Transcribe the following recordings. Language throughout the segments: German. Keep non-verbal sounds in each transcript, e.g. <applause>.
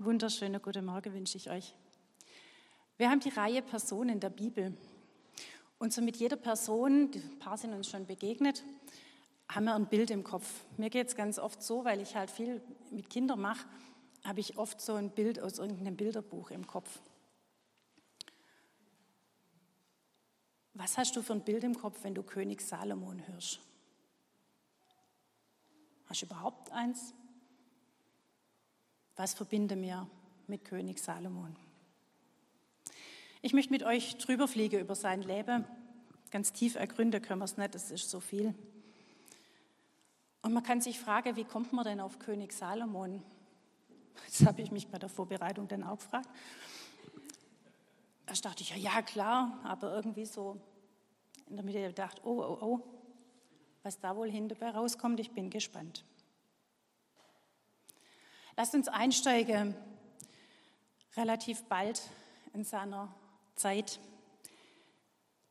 wunderschöne guten Morgen wünsche ich euch. Wir haben die Reihe Personen der Bibel. Und so mit jeder Person, ein paar sind uns schon begegnet, haben wir ein Bild im Kopf. Mir geht es ganz oft so, weil ich halt viel mit Kindern mache, habe ich oft so ein Bild aus irgendeinem Bilderbuch im Kopf. Was hast du für ein Bild im Kopf, wenn du König Salomon hörst? Hast du überhaupt eins? Was verbinde mir mit König Salomon? Ich möchte mit euch drüber fliegen über sein Leben. Ganz tief ergründen können wir es nicht, das ist so viel. Und man kann sich fragen, wie kommt man denn auf König Salomon? Das habe ich mich bei der Vorbereitung dann auch gefragt. Erst dachte ich, ja, ja, klar, aber irgendwie so in der Mitte gedacht, oh, oh, oh, was da wohl hinterbei rauskommt, ich bin gespannt. Lasst uns einsteigen, relativ bald in seiner Zeit.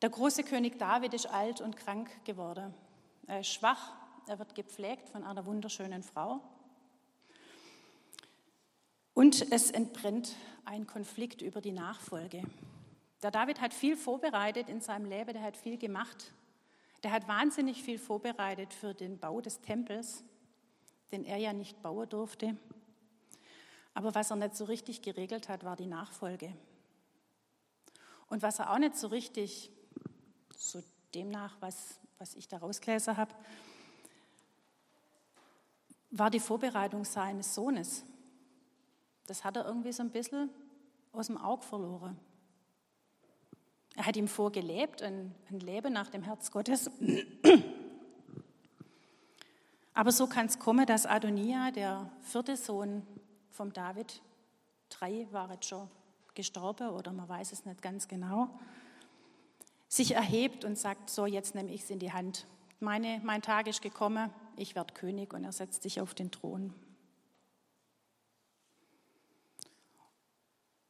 Der große König David ist alt und krank geworden. Er ist schwach, er wird gepflegt von einer wunderschönen Frau. Und es entbrennt ein Konflikt über die Nachfolge. Der David hat viel vorbereitet in seinem Leben, der hat viel gemacht. Der hat wahnsinnig viel vorbereitet für den Bau des Tempels, den er ja nicht bauen durfte. Aber was er nicht so richtig geregelt hat, war die Nachfolge. Und was er auch nicht so richtig, so demnach, was, was ich da rausgelesen habe, war die Vorbereitung seines Sohnes. Das hat er irgendwie so ein bisschen aus dem Auge verloren. Er hat ihm vorgelebt, ein, ein Leben nach dem Herz Gottes. Aber so kann es kommen, dass Adonia, der vierte Sohn vom David, drei war jetzt schon gestorben oder man weiß es nicht ganz genau, sich erhebt und sagt, so jetzt nehme ich es in die Hand. Meine, mein Tag ist gekommen, ich werde König und er setzt sich auf den Thron.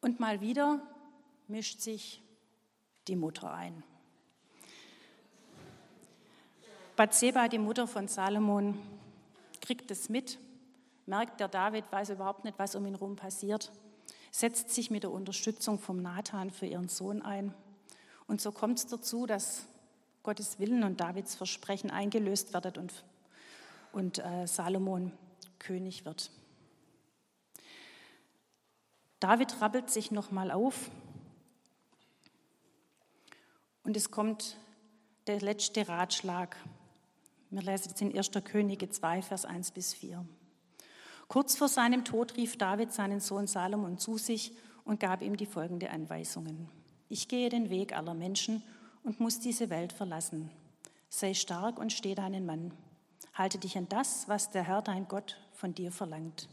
Und mal wieder mischt sich die Mutter ein. Bathseba, die Mutter von Salomon, kriegt es mit, merkt, der David weiß überhaupt nicht, was um ihn herum passiert, setzt sich mit der Unterstützung vom Nathan für ihren Sohn ein. Und so kommt es dazu, dass Gottes Willen und Davids Versprechen eingelöst werden und, und äh, Salomon König wird. David rappelt sich nochmal auf und es kommt der letzte Ratschlag. Wir lesen jetzt in 1. Könige 2, Vers 1 bis 4. Kurz vor seinem Tod rief David seinen Sohn Salomon zu sich und gab ihm die folgende Anweisungen. Ich gehe den Weg aller Menschen und muss diese Welt verlassen. Sei stark und steh deinen Mann. Halte dich an das, was der Herr dein Gott von dir verlangt.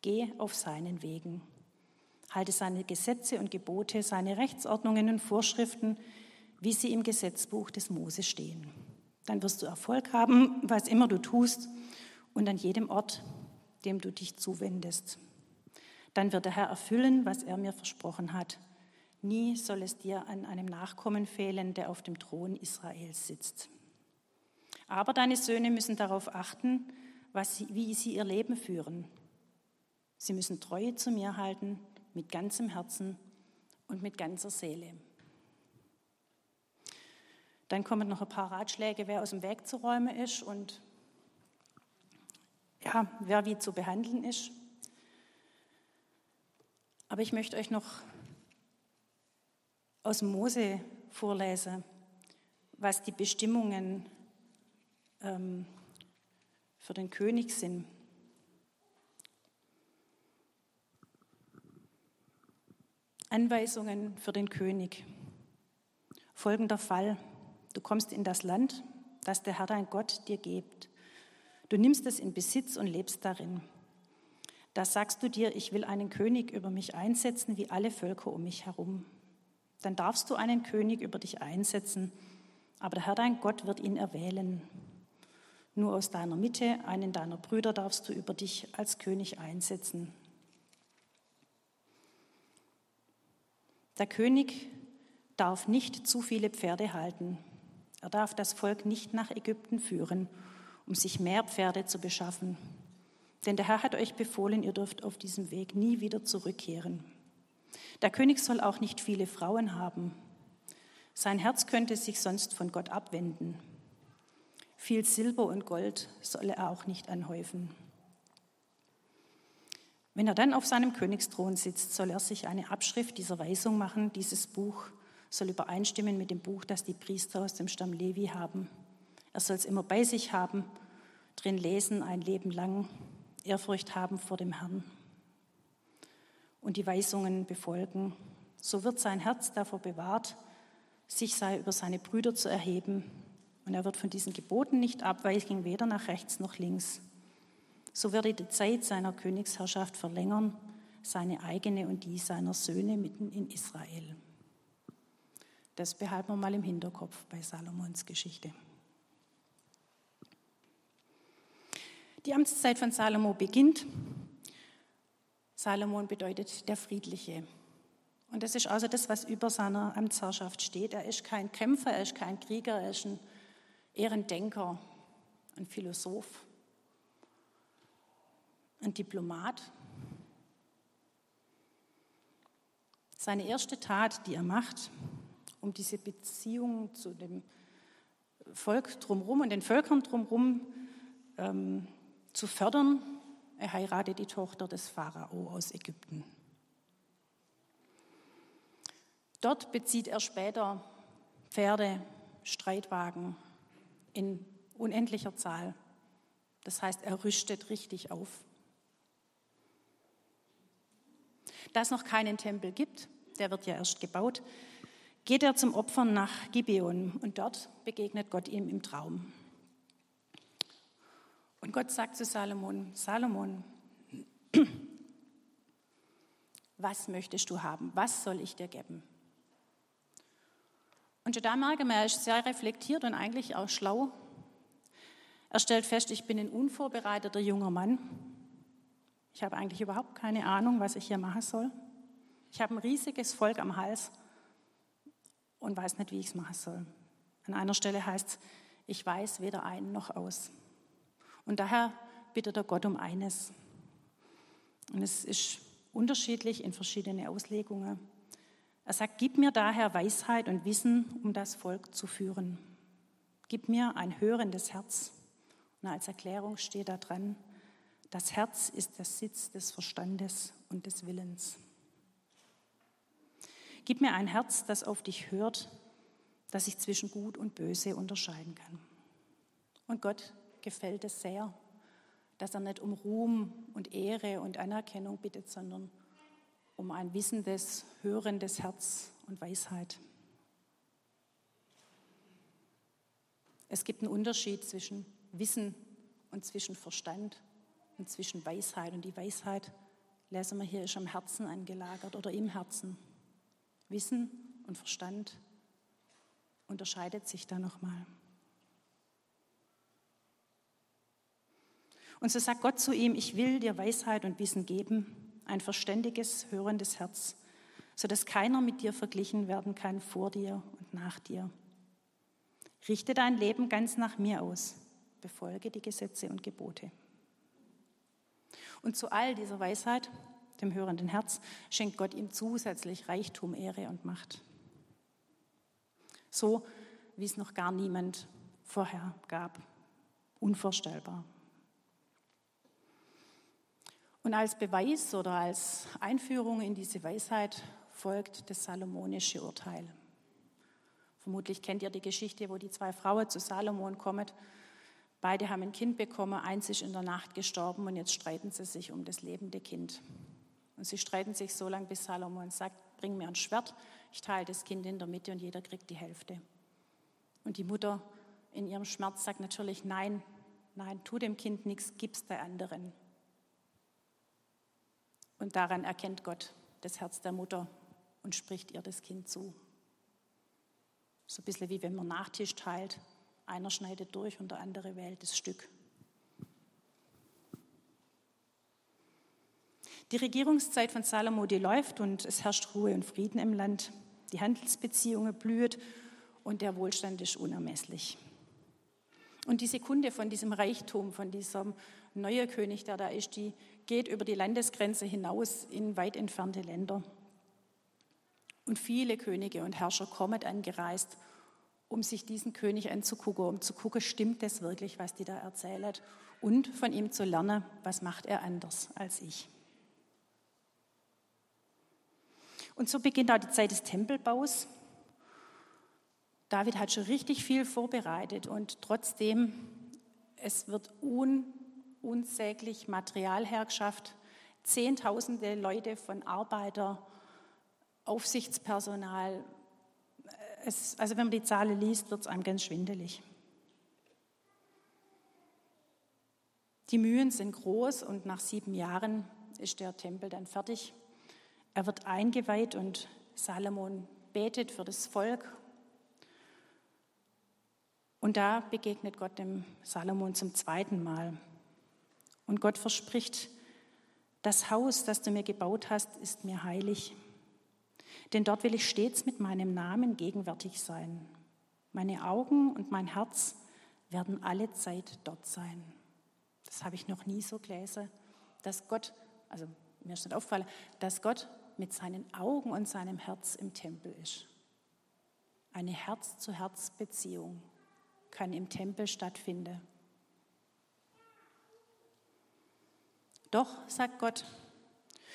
Geh auf seinen Wegen. Halte seine Gesetze und Gebote, seine Rechtsordnungen und Vorschriften, wie sie im Gesetzbuch des Mose stehen. Dann wirst du Erfolg haben, was immer du tust und an jedem Ort, dem du dich zuwendest. Dann wird der Herr erfüllen, was er mir versprochen hat. Nie soll es dir an einem Nachkommen fehlen, der auf dem Thron Israels sitzt. Aber deine Söhne müssen darauf achten, sie, wie sie ihr Leben führen. Sie müssen Treue zu mir halten, mit ganzem Herzen und mit ganzer Seele. Dann kommen noch ein paar Ratschläge, wer aus dem Weg zu räumen ist und ja, wer wie zu behandeln ist. Aber ich möchte euch noch aus Mose vorlesen, was die Bestimmungen ähm, für den König sind. Anweisungen für den König. Folgender Fall. Du kommst in das Land, das der Herr dein Gott dir gibt. Du nimmst es in Besitz und lebst darin. Da sagst du dir, ich will einen König über mich einsetzen, wie alle Völker um mich herum. Dann darfst du einen König über dich einsetzen, aber der Herr dein Gott wird ihn erwählen. Nur aus deiner Mitte, einen deiner Brüder darfst du über dich als König einsetzen. Der König darf nicht zu viele Pferde halten, er darf das Volk nicht nach Ägypten führen, um sich mehr Pferde zu beschaffen. Denn der Herr hat euch befohlen, ihr dürft auf diesem Weg nie wieder zurückkehren. Der König soll auch nicht viele Frauen haben. Sein Herz könnte sich sonst von Gott abwenden. Viel Silber und Gold soll er auch nicht anhäufen. Wenn er dann auf seinem Königsthron sitzt, soll er sich eine Abschrift dieser Weisung machen. Dieses Buch soll übereinstimmen mit dem Buch, das die Priester aus dem Stamm Levi haben. Er soll es immer bei sich haben, drin lesen ein Leben lang, Ehrfurcht haben vor dem Herrn und die Weisungen befolgen. So wird sein Herz davor bewahrt, sich sei über seine Brüder zu erheben. Und er wird von diesen Geboten nicht abweichen, weder nach rechts noch links. So wird er die Zeit seiner Königsherrschaft verlängern, seine eigene und die seiner Söhne mitten in Israel. Das behalten wir mal im Hinterkopf bei Salomons Geschichte. Die Amtszeit von Salomo beginnt. Salomon bedeutet der Friedliche. Und das ist also das, was über seiner Amtsherrschaft steht. Er ist kein Kämpfer, er ist kein Krieger, er ist ein Ehrendenker, ein Philosoph, ein Diplomat. Seine erste Tat, die er macht, um diese Beziehung zu dem Volk drumherum und den Völkern drumherum ähm, zu fördern. Er heiratet die Tochter des Pharao aus Ägypten. Dort bezieht er später Pferde, Streitwagen in unendlicher Zahl. Das heißt, er rüstet richtig auf. Da es noch keinen Tempel gibt, der wird ja erst gebaut, geht er zum Opfern nach Gibeon und dort begegnet Gott ihm im Traum. Und Gott sagt zu Salomon, Salomon, was möchtest du haben? Was soll ich dir geben? Und da merke man, er ist sehr reflektiert und eigentlich auch schlau. Er stellt fest, ich bin ein unvorbereiteter junger Mann. Ich habe eigentlich überhaupt keine Ahnung, was ich hier machen soll. Ich habe ein riesiges Volk am Hals und weiß nicht, wie ich es machen soll. An einer Stelle heißt es, ich weiß weder ein noch aus. Und daher bittet er Gott um eines. Und es ist unterschiedlich in verschiedene Auslegungen. Er sagt, gib mir daher Weisheit und Wissen, um das Volk zu führen. Gib mir ein hörendes Herz. Und als Erklärung steht da dran, das Herz ist der Sitz des Verstandes und des Willens. Gib mir ein Herz, das auf dich hört, das sich zwischen Gut und Böse unterscheiden kann. Und Gott gefällt es sehr, dass er nicht um Ruhm und Ehre und Anerkennung bittet, sondern um ein wissendes, hörendes Herz und Weisheit. Es gibt einen Unterschied zwischen Wissen und zwischen Verstand und zwischen Weisheit. Und die Weisheit, lesen wir hier, ist am Herzen angelagert oder im Herzen. Wissen und Verstand unterscheidet sich da nochmal. Und so sagt Gott zu ihm, ich will dir Weisheit und Wissen geben, ein verständiges, hörendes Herz, sodass keiner mit dir verglichen werden kann vor dir und nach dir. Richte dein Leben ganz nach mir aus, befolge die Gesetze und Gebote. Und zu all dieser Weisheit, dem hörenden Herz, schenkt Gott ihm zusätzlich Reichtum, Ehre und Macht. So wie es noch gar niemand vorher gab. Unvorstellbar. Und als Beweis oder als Einführung in diese Weisheit folgt das salomonische Urteil. Vermutlich kennt ihr die Geschichte, wo die zwei Frauen zu Salomon kommen. Beide haben ein Kind bekommen, eins ist in der Nacht gestorben und jetzt streiten sie sich um das lebende Kind. Und sie streiten sich so lange, bis Salomon sagt, bring mir ein Schwert, ich teile das Kind in der Mitte und jeder kriegt die Hälfte. Und die Mutter in ihrem Schmerz sagt natürlich, nein, nein, tu dem Kind nichts, gib's der anderen. Und daran erkennt Gott das Herz der Mutter und spricht ihr das Kind zu. So ein bisschen wie wenn man Nachtisch teilt. Einer schneidet durch und der andere wählt das Stück. Die Regierungszeit von Salomo, die läuft und es herrscht Ruhe und Frieden im Land. Die Handelsbeziehungen blüht und der Wohlstand ist unermesslich. Und diese Kunde von diesem Reichtum, von diesem neue König, der da ist, die geht über die Landesgrenze hinaus in weit entfernte Länder. Und viele Könige und Herrscher kommen angereist, um sich diesen König anzugucken, um zu gucken, stimmt das wirklich, was die da erzählt, und von ihm zu lernen, was macht er anders als ich. Und so beginnt auch die Zeit des Tempelbaus. David hat schon richtig viel vorbereitet und trotzdem, es wird un, unsäglich Material hergeschafft. Zehntausende Leute von Arbeiter, Aufsichtspersonal. Es, also wenn man die Zahlen liest, wird es einem ganz schwindelig. Die Mühen sind groß und nach sieben Jahren ist der Tempel dann fertig. Er wird eingeweiht und Salomon betet für das Volk. Und da begegnet Gott dem Salomon zum zweiten Mal. Und Gott verspricht, das Haus, das du mir gebaut hast, ist mir heilig. Denn dort will ich stets mit meinem Namen gegenwärtig sein. Meine Augen und mein Herz werden alle Zeit dort sein. Das habe ich noch nie so gelesen, dass Gott, also mir ist nicht aufgefallen, dass Gott mit seinen Augen und seinem Herz im Tempel ist. Eine Herz-zu-Herz-Beziehung kann im Tempel stattfinden. Doch, sagt Gott,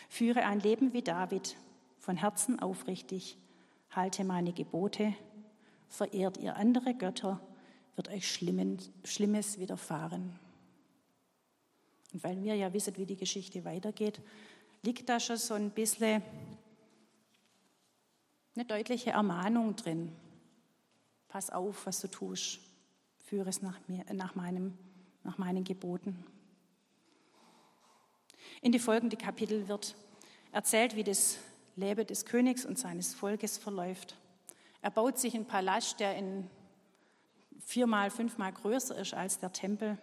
führe ein Leben wie David, von Herzen aufrichtig, halte meine Gebote, verehrt ihr andere Götter, wird euch Schlimmes widerfahren. Und weil wir ja wissen, wie die Geschichte weitergeht, liegt da schon so ein bisschen eine deutliche Ermahnung drin. Pass auf, was du tust. Führe es nach, mir, nach, meinem, nach meinen Geboten. In die folgenden Kapitel wird erzählt, wie das Leben des Königs und seines Volkes verläuft. Er baut sich einen Palast, der in viermal, fünfmal größer ist als der Tempel.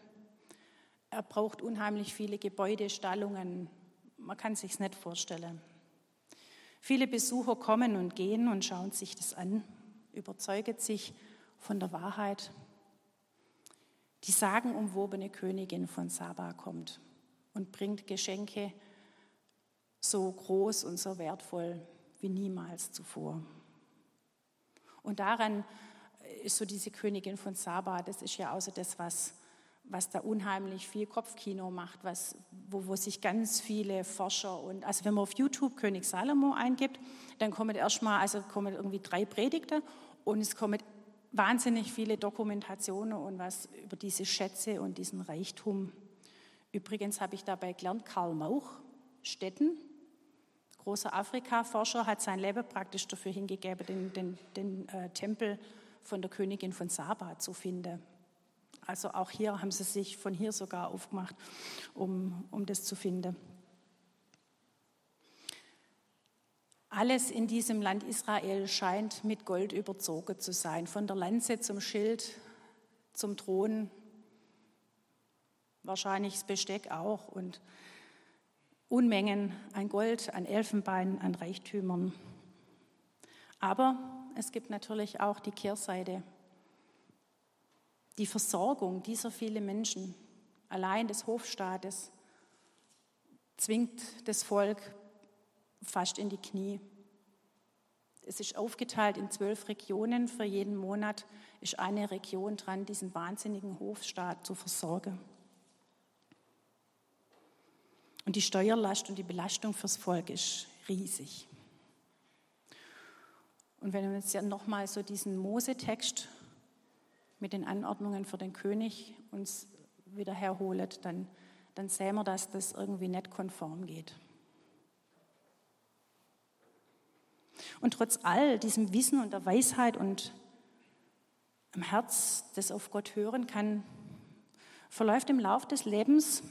Er braucht unheimlich viele Gebäude, Stallungen, man kann sich nicht vorstellen. Viele Besucher kommen und gehen und schauen sich das an, überzeugen sich von der Wahrheit. Die sagenumwobene Königin von Saba kommt und bringt Geschenke so groß und so wertvoll wie niemals zuvor. Und daran ist so diese Königin von Saba, das ist ja außer das, was was da unheimlich viel Kopfkino macht, was, wo, wo sich ganz viele Forscher und, also wenn man auf YouTube König Salomo eingibt, dann kommen erstmal, also kommen irgendwie drei Predigte und es kommen wahnsinnig viele Dokumentationen und was über diese Schätze und diesen Reichtum. Übrigens habe ich dabei gelernt, Karl Mauch, Stetten, großer Afrika-Forscher, hat sein Leben praktisch dafür hingegeben, den, den, den äh, Tempel von der Königin von Saba zu finden. Also auch hier haben sie sich von hier sogar aufgemacht, um, um das zu finden. Alles in diesem Land Israel scheint mit Gold überzogen zu sein, von der Lanze zum Schild, zum Thron, wahrscheinlich das Besteck auch und Unmengen an Gold, an Elfenbein, an Reichtümern. Aber es gibt natürlich auch die Kehrseite die Versorgung dieser vielen Menschen, allein des Hofstaates, zwingt das Volk fast in die Knie. Es ist aufgeteilt in zwölf Regionen. Für jeden Monat ist eine Region dran, diesen wahnsinnigen Hofstaat zu versorgen. Und die Steuerlast und die Belastung fürs Volk ist riesig. Und wenn wir uns ja nochmal so diesen Mose-Text mit den Anordnungen für den König uns wieder herholt, dann, dann sehen wir, dass das irgendwie nicht konform geht. Und trotz all diesem Wissen und der Weisheit und im Herz, das auf Gott hören kann, verläuft im Lauf des Lebens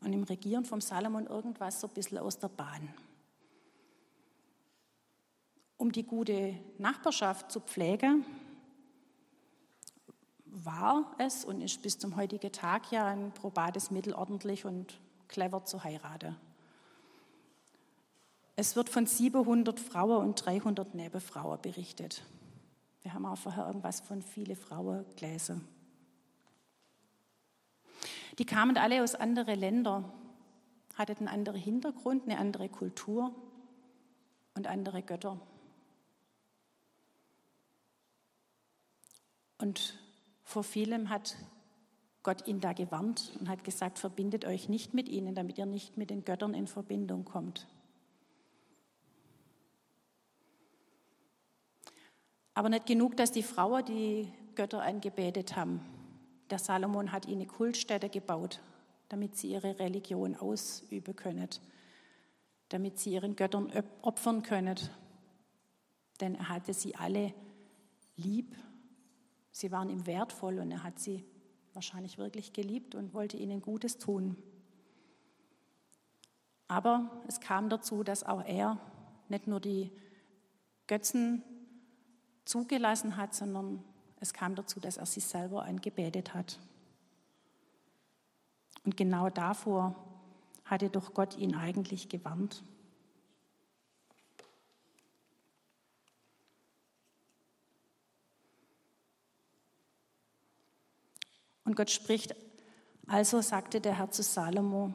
und im Regieren vom Salomon irgendwas so ein bisschen aus der Bahn. Um die gute Nachbarschaft zu pflegen, war es und ist bis zum heutigen Tag ja ein probates Mittel, ordentlich und clever zu heiraten. Es wird von 700 Frauen und 300 Nebenfrauen berichtet. Wir haben auch vorher irgendwas von viele Frauen gelesen. Die kamen alle aus anderen Ländern, hatten einen anderen Hintergrund, eine andere Kultur und andere Götter. Und vor vielem hat Gott ihn da gewarnt und hat gesagt, verbindet euch nicht mit ihnen, damit ihr nicht mit den Göttern in Verbindung kommt. Aber nicht genug, dass die Frauen die Götter angebetet haben. Der Salomon hat ihnen Kultstätte gebaut, damit sie ihre Religion ausüben können, damit sie ihren Göttern opfern können. Denn er hatte sie alle lieb, sie waren ihm wertvoll und er hat sie wahrscheinlich wirklich geliebt und wollte ihnen Gutes tun. Aber es kam dazu, dass auch er nicht nur die Götzen zugelassen hat, sondern es kam dazu, dass er sich selber angebetet hat. Und genau davor hatte doch Gott ihn eigentlich gewarnt. Und Gott spricht, also sagte der Herr zu Salomo,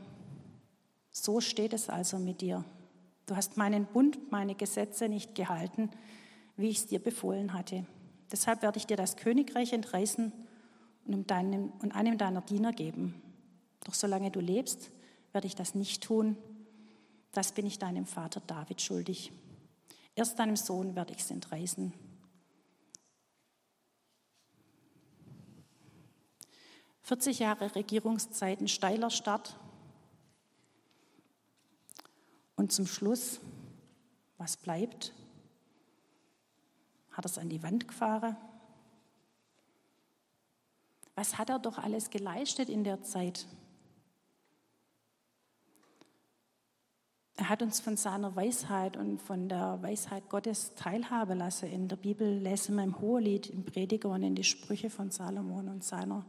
so steht es also mit dir. Du hast meinen Bund, meine Gesetze nicht gehalten, wie ich es dir befohlen hatte. Deshalb werde ich dir das Königreich entreißen und, einem deiner Diener geben. Doch solange du lebst, werde ich das nicht tun. Das bin ich deinem Vater David schuldig. Erst deinem Sohn werde ich es entreißen. Vierzig Jahre Regierungszeit, ein steiler Start. Und zum Schluss, was bleibt? Hat er es an die Wand gefahren? Was hat er doch alles geleistet in der Zeit? Er hat uns von seiner Weisheit und von der Weisheit Gottes teilhaben lassen. In der Bibel lesen wir im Hohelied, im Prediger und in die Sprüche von Salomon und seiner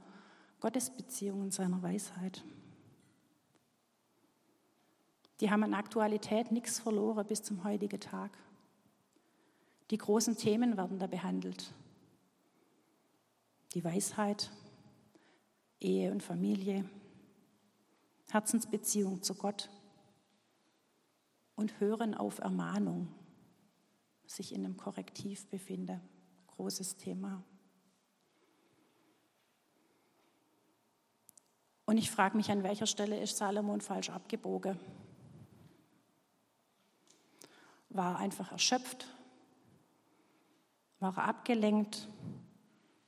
Gottesbeziehung und seiner Weisheit. Die haben an Aktualität nichts verloren bis zum heutigen Tag. Die großen Themen werden da behandelt. Die Weisheit, Ehe und Familie, Herzensbeziehung zu Gott und Hören auf Ermahnung, sich in einem Korrektiv befinde. Großes Thema. Und ich frage mich, an welcher Stelle ist Salomon falsch abgebogen? War einfach erschöpft war er abgelenkt,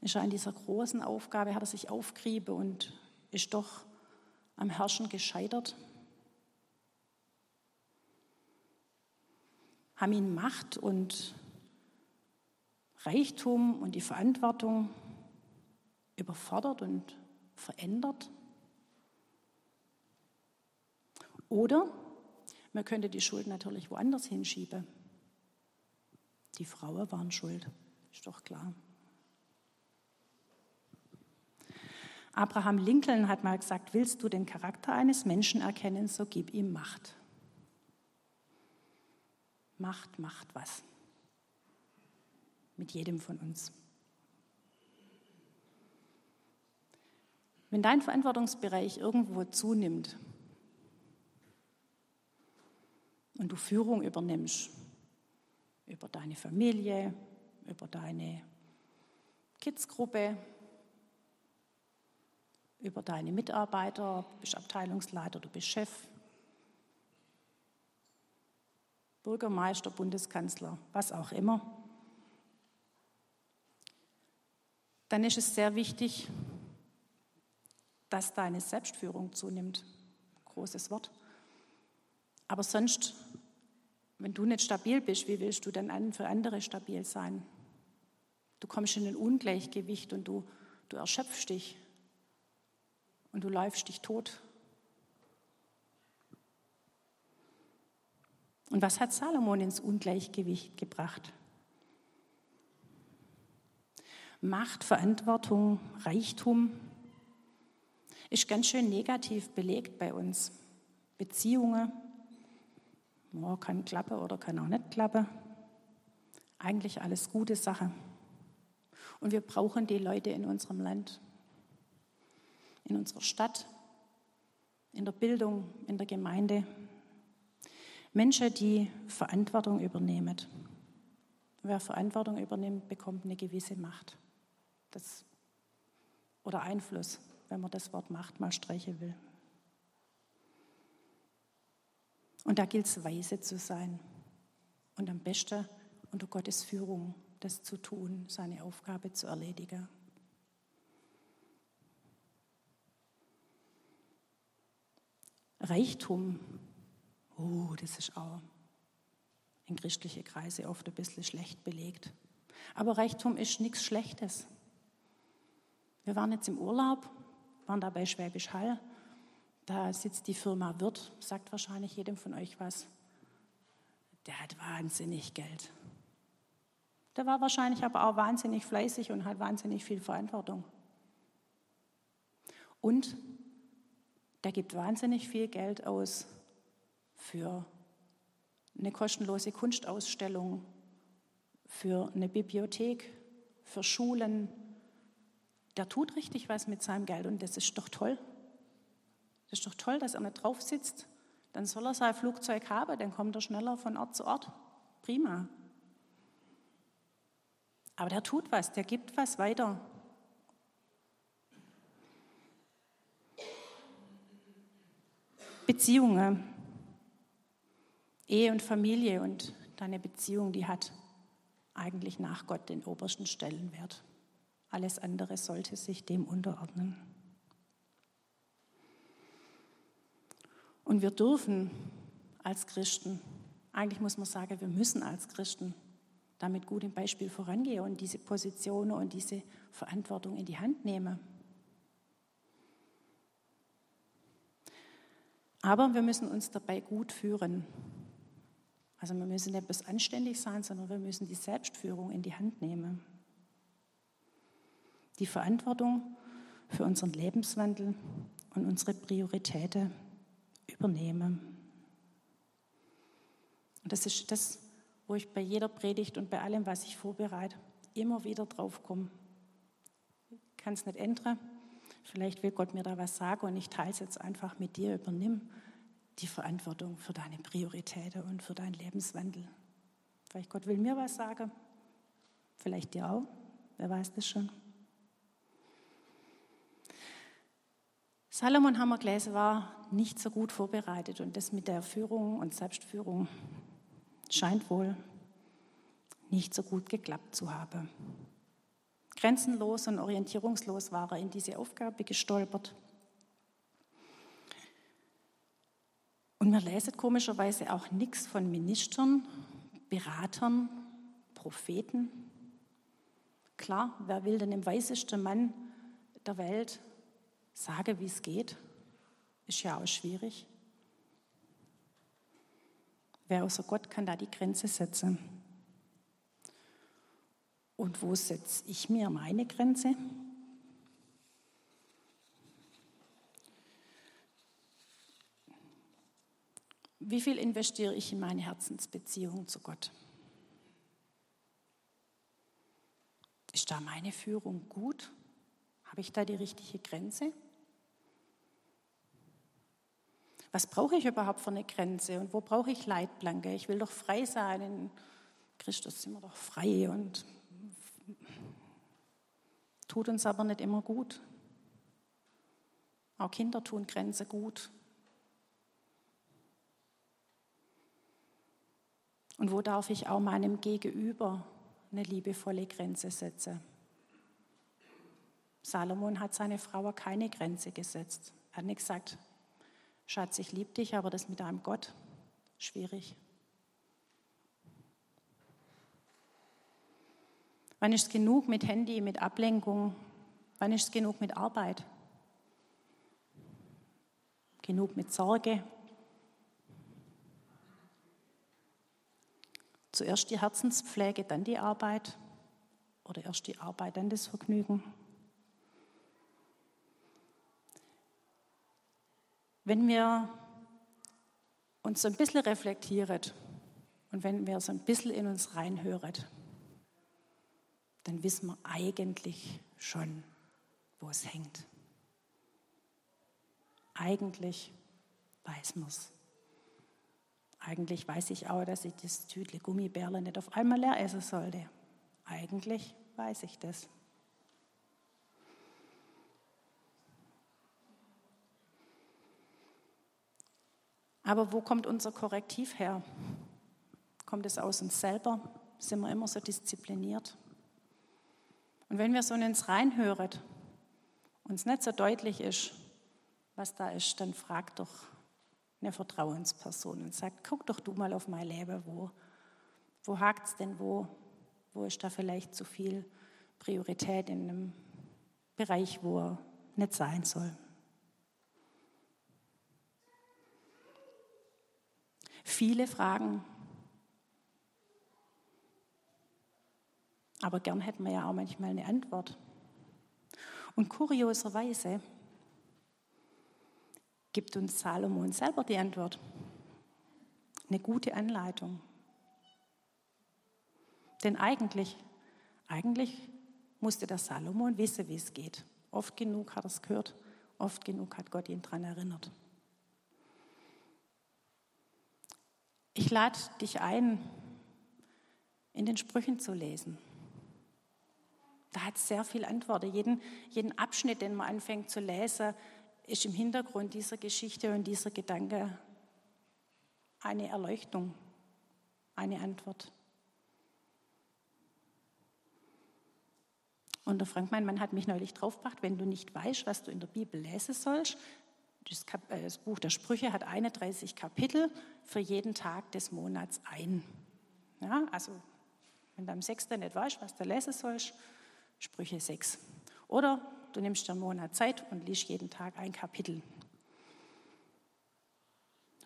ist er an dieser großen Aufgabe, hat er sich aufgerieben und ist doch am Herrschen gescheitert. Haben ihn Macht und Reichtum und die Verantwortung überfordert und verändert? Oder man könnte die Schuld natürlich woanders hinschieben. Die Frauen waren schuld, ist doch klar. Abraham Lincoln hat mal gesagt, willst du den Charakter eines Menschen erkennen, so gib ihm Macht. Macht macht was. Mit jedem von uns. Wenn dein Verantwortungsbereich irgendwo zunimmt und du Führung übernimmst, über deine Familie, über deine Kidsgruppe, über deine Mitarbeiter, bist Abteilungsleiter, du bist Chef, Bürgermeister, Bundeskanzler, was auch immer. Dann ist es sehr wichtig, dass deine Selbstführung zunimmt. Großes Wort. Aber sonst wenn du nicht stabil bist, wie willst du dann für andere stabil sein? Du kommst in ein Ungleichgewicht und du, du erschöpfst dich und du läufst dich tot. Und was hat Salomon ins Ungleichgewicht gebracht? Macht, Verantwortung, Reichtum ist ganz schön negativ belegt bei uns. Beziehungen, Oh, kann klappen oder kann auch nicht klappen. Eigentlich alles gute Sache. Und wir brauchen die Leute in unserem Land, in unserer Stadt, in der Bildung, in der Gemeinde. Menschen, die Verantwortung übernehmen. Wer Verantwortung übernimmt, bekommt eine gewisse Macht. Das, oder Einfluss, wenn man das Wort Macht mal streichen will. Und da gilt es, weise zu sein und am besten unter Gottes Führung das zu tun, seine Aufgabe zu erledigen. Reichtum, oh, das ist auch in christliche Kreise oft ein bisschen schlecht belegt. Aber Reichtum ist nichts Schlechtes. Wir waren jetzt im Urlaub, waren da bei Schwäbisch Hall. Da sitzt die Firma Wirt, sagt wahrscheinlich jedem von euch was. Der hat wahnsinnig Geld. Der war wahrscheinlich aber auch wahnsinnig fleißig und hat wahnsinnig viel Verantwortung. Und der gibt wahnsinnig viel Geld aus für eine kostenlose Kunstausstellung, für eine Bibliothek, für Schulen. Der tut richtig was mit seinem Geld und das ist doch toll. Das ist doch toll, dass er nicht drauf sitzt. Dann soll er sein Flugzeug haben, dann kommt er schneller von Ort zu Ort. Prima. Aber der tut was, der gibt was weiter. Beziehungen, Ehe und Familie und deine Beziehung, die hat eigentlich nach Gott den obersten Stellenwert. Alles andere sollte sich dem unterordnen. Und wir dürfen als Christen, eigentlich muss man sagen, wir müssen als Christen damit gut im Beispiel vorangehen und diese Positionen und diese Verantwortung in die Hand nehmen. Aber wir müssen uns dabei gut führen. Also wir müssen nicht bloß anständig sein, sondern wir müssen die Selbstführung in die Hand nehmen. Die Verantwortung für unseren Lebenswandel und unsere Prioritäten übernehmen. Und das ist das, wo ich bei jeder Predigt und bei allem, was ich vorbereite, immer wieder drauf komme. Kann es nicht ändern. Vielleicht will Gott mir da was sagen und ich teile es jetzt einfach mit dir. Übernimm die Verantwortung für deine Prioritäten und für deinen Lebenswandel. Vielleicht Gott will mir was sagen, vielleicht dir auch, wer weiß das schon. Salomon, gelesen, war nicht so gut vorbereitet und das mit der Führung und Selbstführung scheint wohl nicht so gut geklappt zu haben. Grenzenlos und orientierungslos war er in diese Aufgabe gestolpert. Und man lesen komischerweise auch nichts von Ministern, Beratern, Propheten. Klar, wer will denn dem weisesten Mann der Welt sagen, wie es geht? Ist ja auch schwierig. Wer außer Gott kann da die Grenze setzen? Und wo setze ich mir meine Grenze? Wie viel investiere ich in meine Herzensbeziehung zu Gott? Ist da meine Führung gut? Habe ich da die richtige Grenze? Was brauche ich überhaupt für eine Grenze und wo brauche ich Leitplanke? Ich will doch frei sein. In Christus sind wir doch frei und tut uns aber nicht immer gut. Auch Kinder tun Grenze gut. Und wo darf ich auch meinem Gegenüber eine liebevolle Grenze setzen? Salomon hat seine Frau keine Grenze gesetzt. Er hat nicht gesagt, Schatz, ich liebe dich, aber das mit deinem Gott, schwierig. Wann ist es genug mit Handy, mit Ablenkung? Wann ist es genug mit Arbeit? Genug mit Sorge? Zuerst die Herzenspflege, dann die Arbeit oder erst die Arbeit, dann das Vergnügen? Wenn wir uns so ein bisschen reflektieren und wenn wir so ein bisschen in uns reinhören, dann wissen wir eigentlich schon, wo es hängt. Eigentlich weiß man es. Eigentlich weiß ich auch, dass ich das Tütle Gummibärle nicht auf einmal leer essen sollte. Eigentlich weiß ich das. Aber wo kommt unser Korrektiv her? Kommt es aus uns selber? Sind wir immer so diszipliniert? Und wenn wir so in uns reinhören, uns nicht so deutlich ist, was da ist, dann frag doch eine Vertrauensperson und sagt, guck doch du mal auf mein Leben, wo, wo hakt es denn, wo, wo ist da vielleicht zu viel Priorität in einem Bereich, wo er nicht sein soll. Viele Fragen. Aber gern hätten wir ja auch manchmal eine Antwort. Und kurioserweise gibt uns Salomon selber die Antwort. Eine gute Anleitung. Denn eigentlich, eigentlich musste der Salomon wissen, wie es geht. Oft genug hat er es gehört, oft genug hat Gott ihn daran erinnert. Ich lade dich ein, in den Sprüchen zu lesen. Da hat es sehr viel Antworten. Jeden, jeden Abschnitt, den man anfängt zu lesen, ist im Hintergrund dieser Geschichte und dieser Gedanke eine Erleuchtung, eine Antwort. Und der Frank Mann hat mich neulich draufgebracht, wenn du nicht weißt, was du in der Bibel lesen sollst, das, äh, das Buch der Sprüche hat 31 Kapitel, für jeden Tag des Monats ein. Ja, also, wenn du am 6. nicht weißt, was du lesen sollst, Sprüche 6. Oder du nimmst dir einen Monat Zeit und liest jeden Tag ein Kapitel.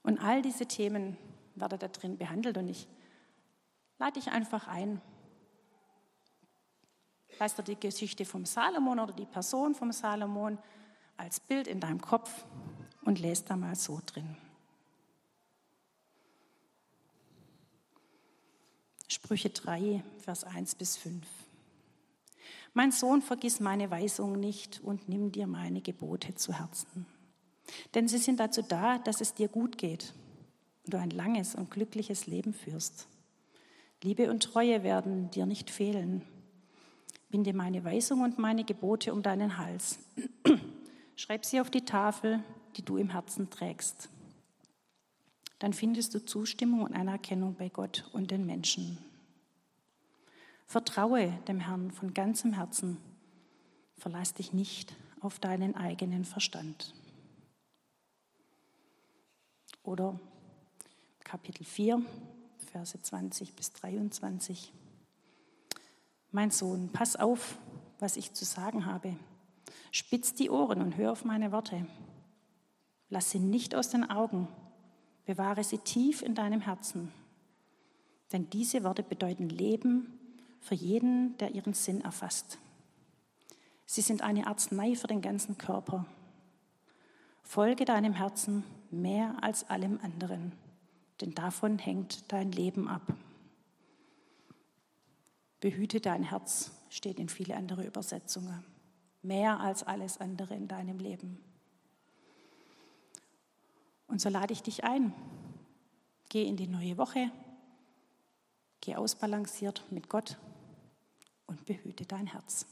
Und all diese Themen werden da drin behandelt und ich lade dich einfach ein. Weißt du die Geschichte vom Salomon oder die Person vom Salomon als Bild in deinem Kopf und lest da mal so drin. Sprüche 3, Vers 1 bis 5. Mein Sohn, vergiss meine Weisungen nicht und nimm dir meine Gebote zu Herzen. Denn sie sind dazu da, dass es dir gut geht und du ein langes und glückliches Leben führst. Liebe und Treue werden dir nicht fehlen. Binde meine Weisung und meine Gebote um deinen Hals. <clears throat> Schreib sie auf die Tafel, die du im Herzen trägst. Dann findest du Zustimmung und Anerkennung bei Gott und den Menschen. Vertraue dem Herrn von ganzem Herzen. Verlass dich nicht auf deinen eigenen Verstand. Oder Kapitel 4, Verse 20 bis 23. Mein Sohn, pass auf, was ich zu sagen habe. Spitz die Ohren und hör auf meine Worte. Lass sie nicht aus den Augen. Bewahre sie tief in deinem Herzen. Denn diese Worte bedeuten Leben für jeden, der ihren Sinn erfasst. Sie sind eine Arznei für den ganzen Körper. Folge deinem Herzen mehr als allem anderen, denn davon hängt dein Leben ab. Behüte dein Herz, steht in viele andere Übersetzungen. Mehr als alles andere in deinem Leben. Und so lade ich dich ein. Geh in die neue Woche, geh ausbalanciert mit Gott und behüte dein Herz.